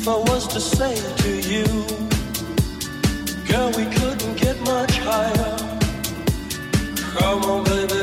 if I was to say to you, girl, we couldn't get much higher. Come on, baby.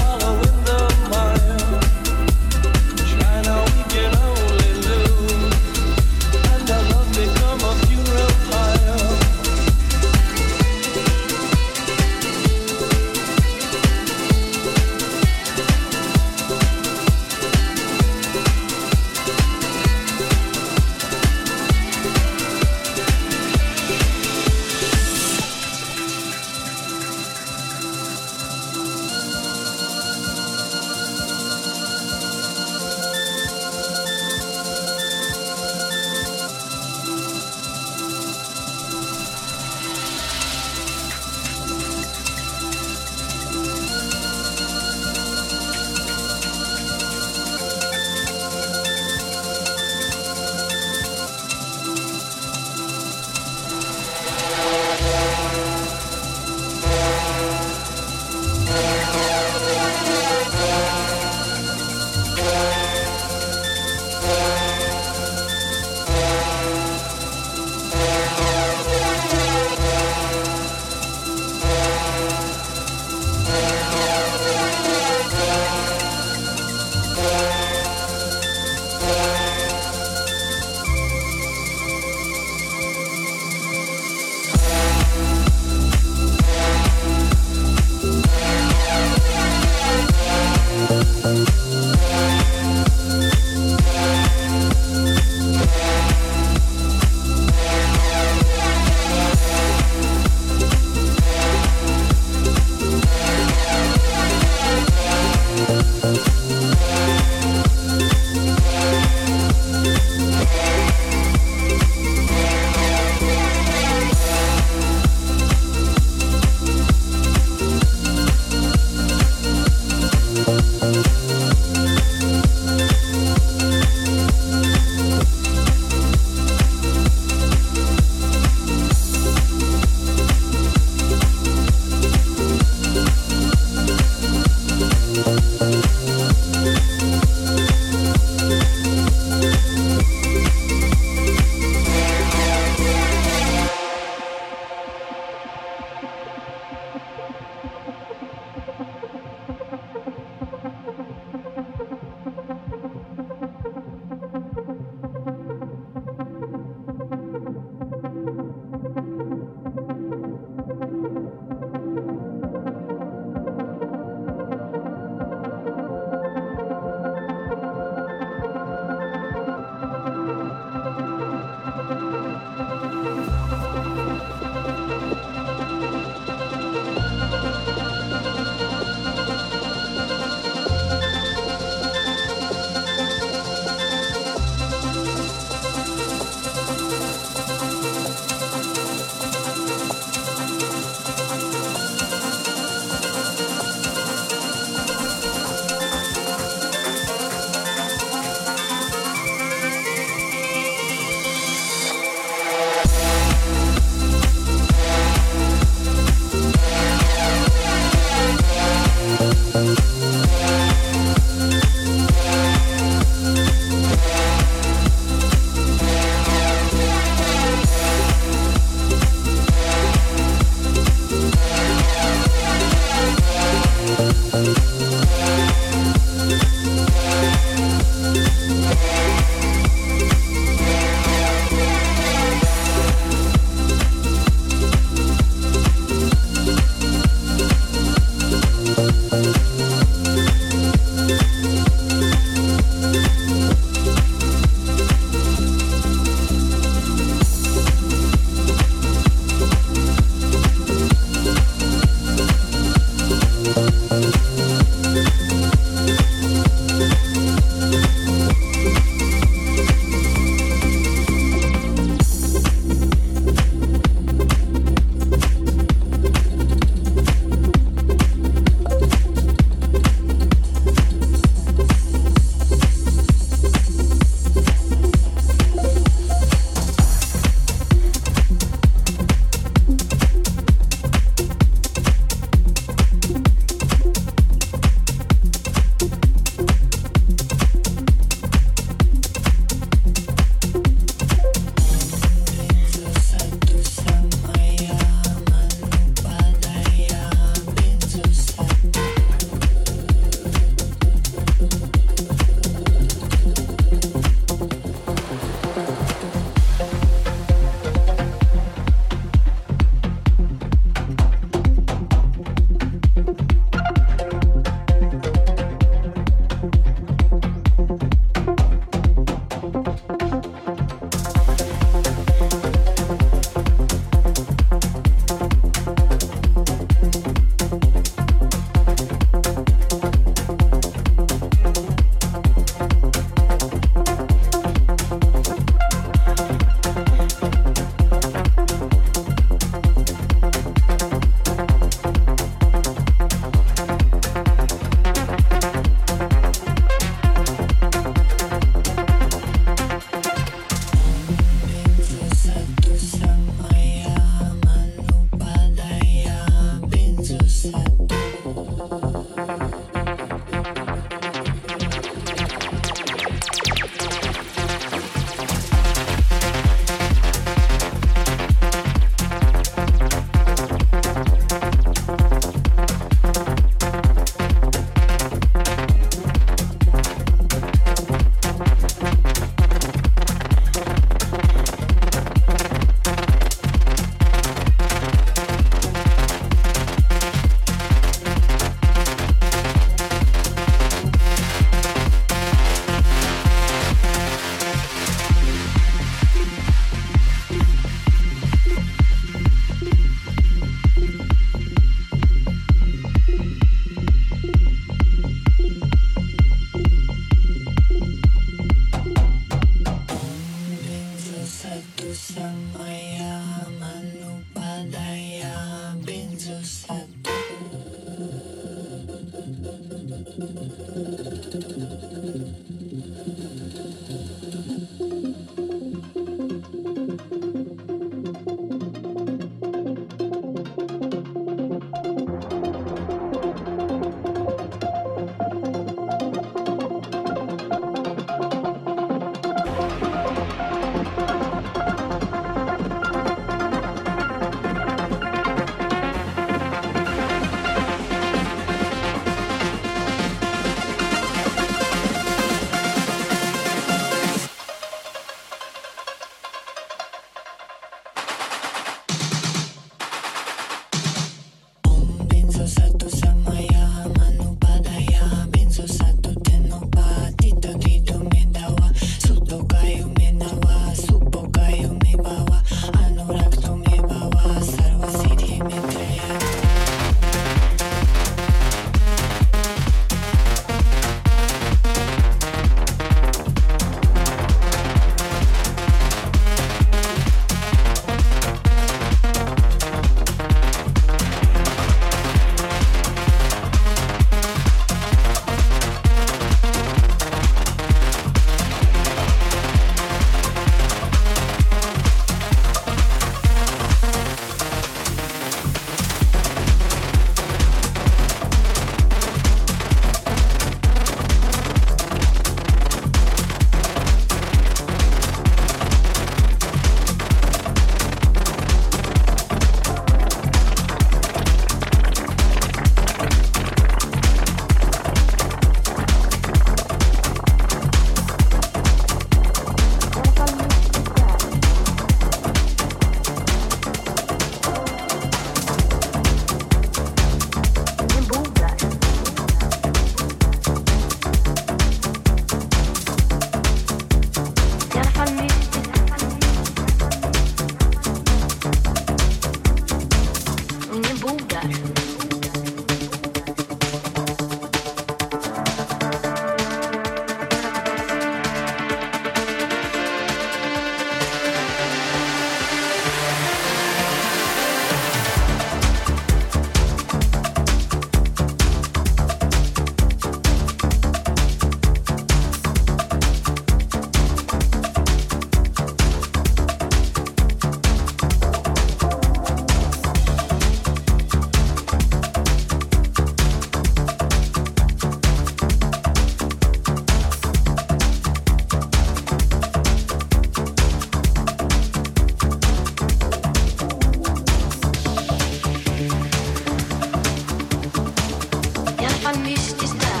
on mich ist da.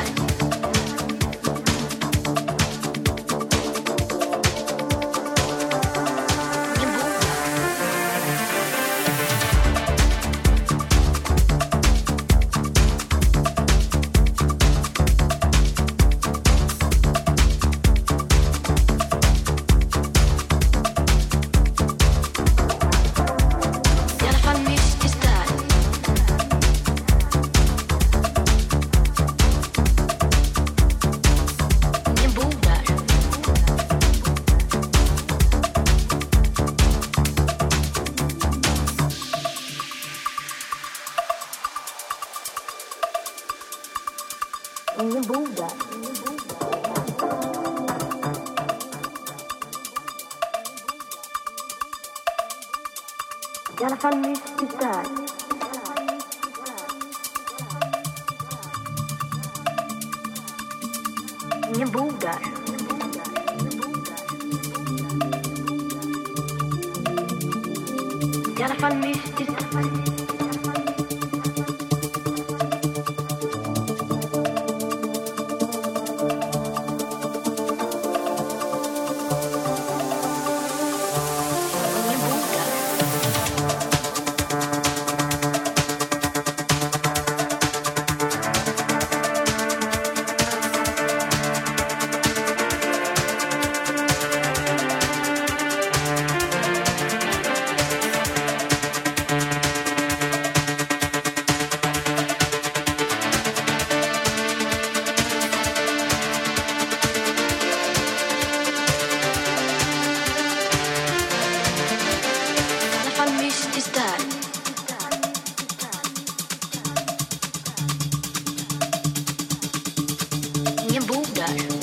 life.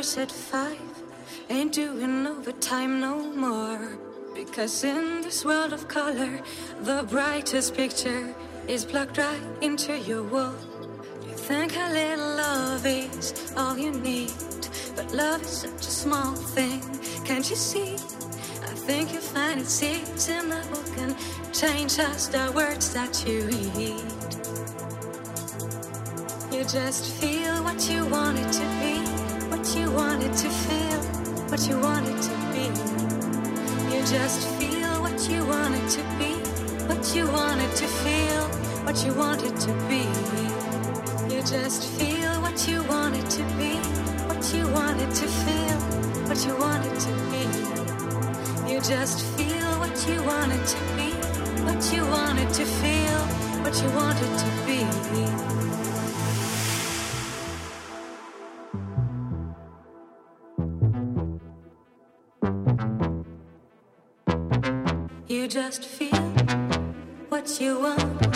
At five. Ain't doing overtime no more. Because in this world of color, the brightest picture is plugged right into your wall. You think a little love is all you need, but love is such a small thing. Can't you see? I think you find it seeds in the book and change just the words that you read. You just feel what you want it to be what you wanted to feel, what you wanted to be. You just feel what you wanted to be, what you wanted to feel, what you wanted to be. You just feel what you wanted to be, what you wanted to feel, what you wanted to be. You just feel what you wanted to be, what you wanted to feel, what you wanted to be. Just feel what you want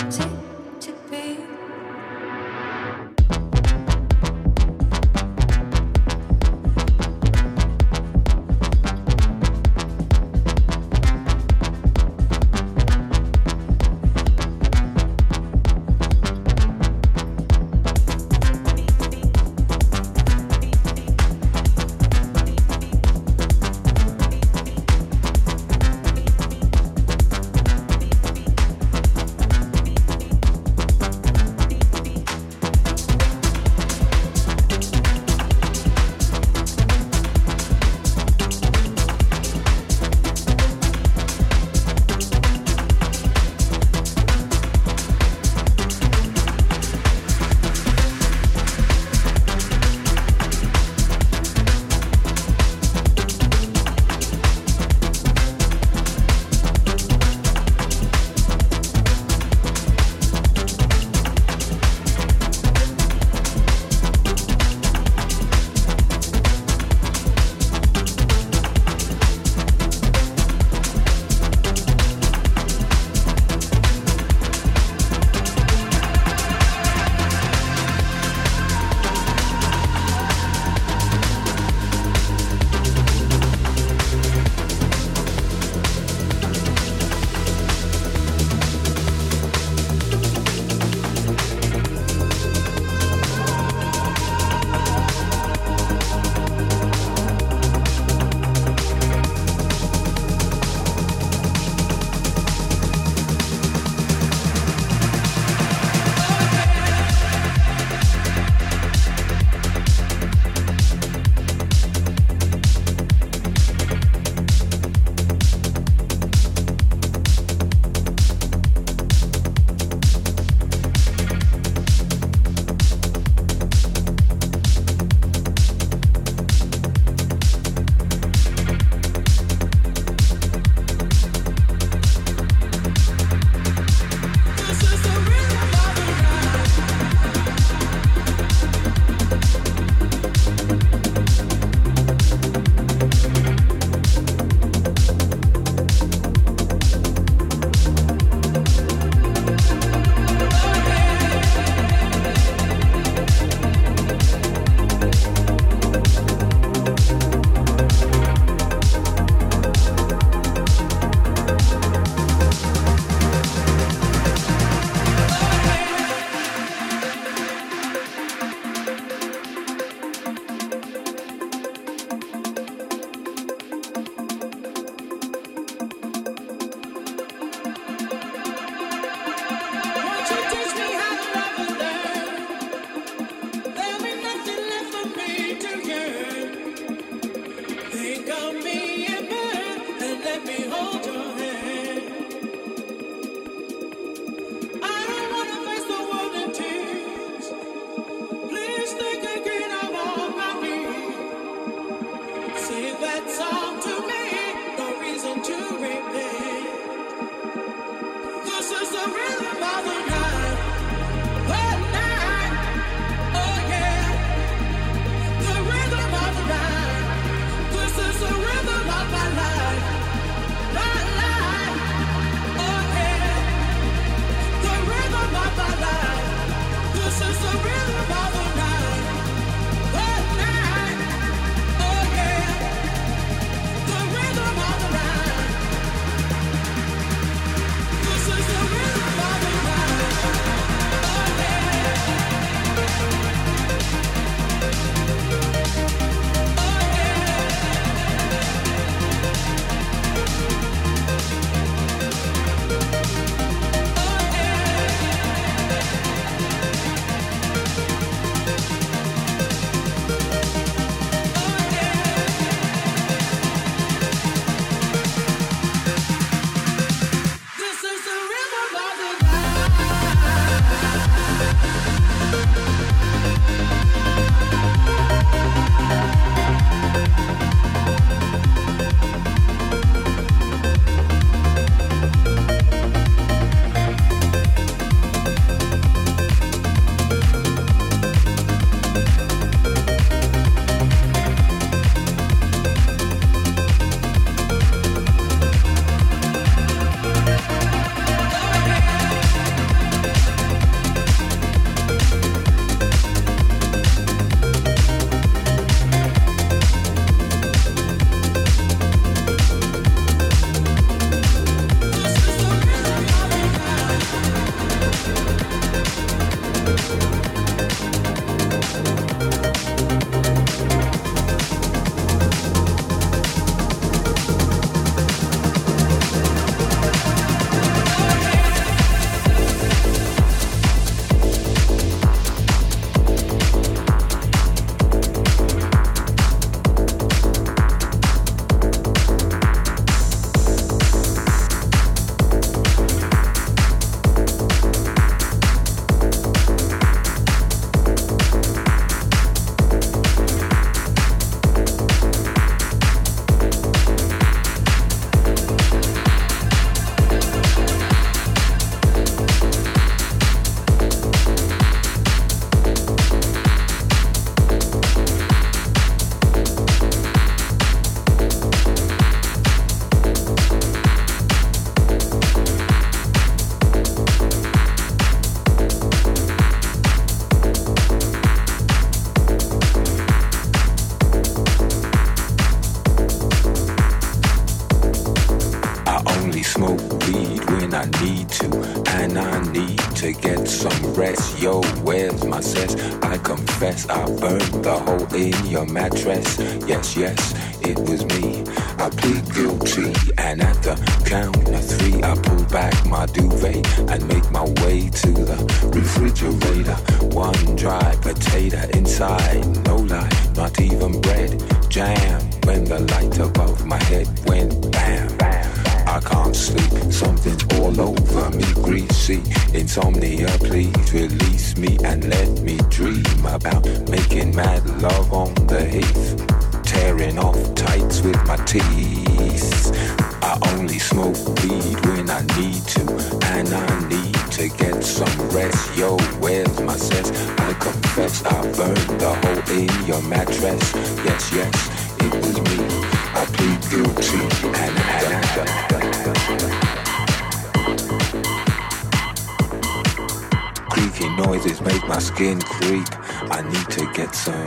Creaky noises make my skin creep. I need to get some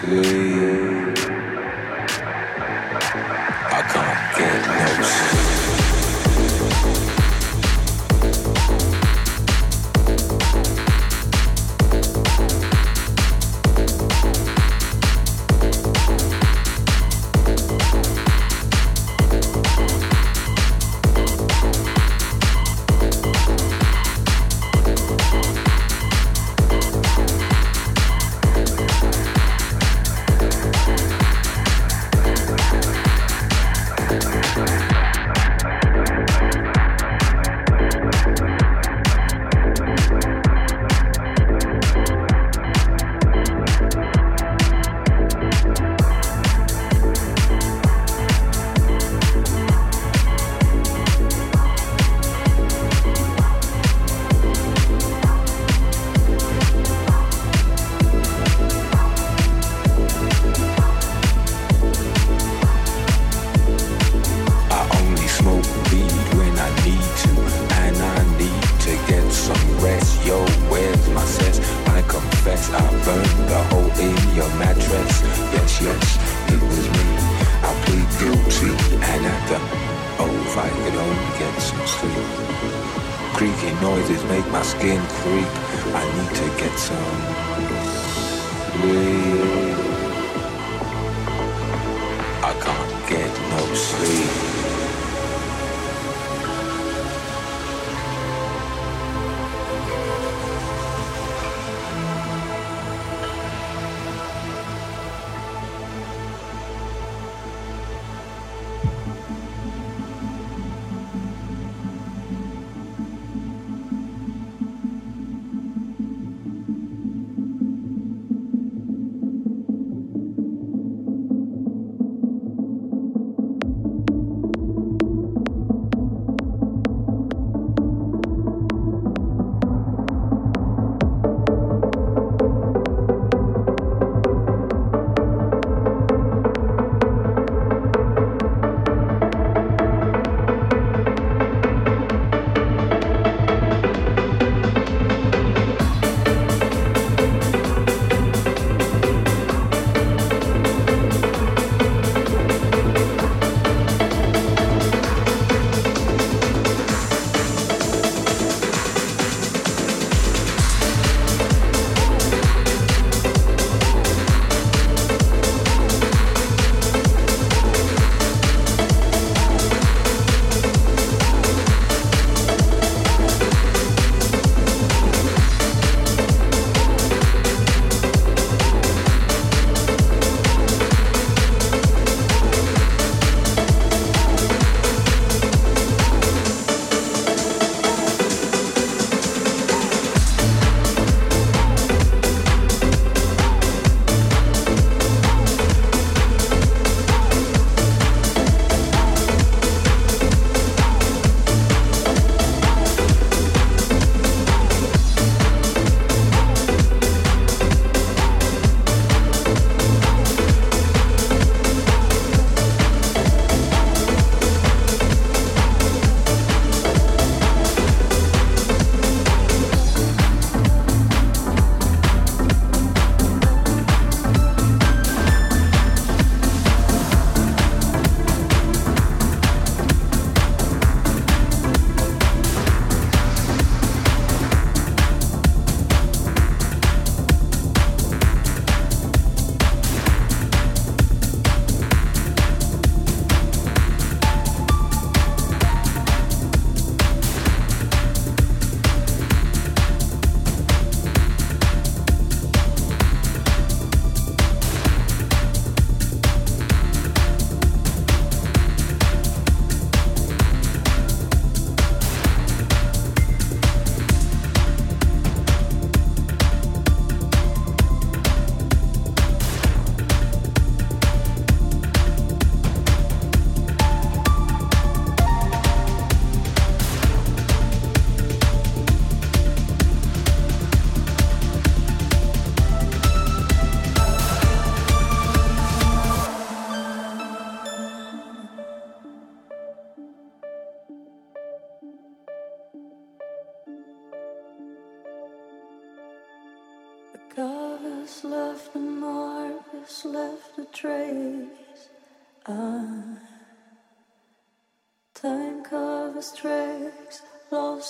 sleep.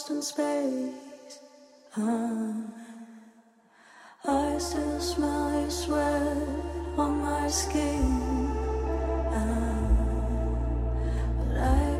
lost in space. Ah, I still smell your sweat on my skin. Ah, but I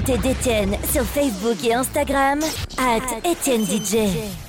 actualité sur Facebook et Instagram, at Étienne DJ.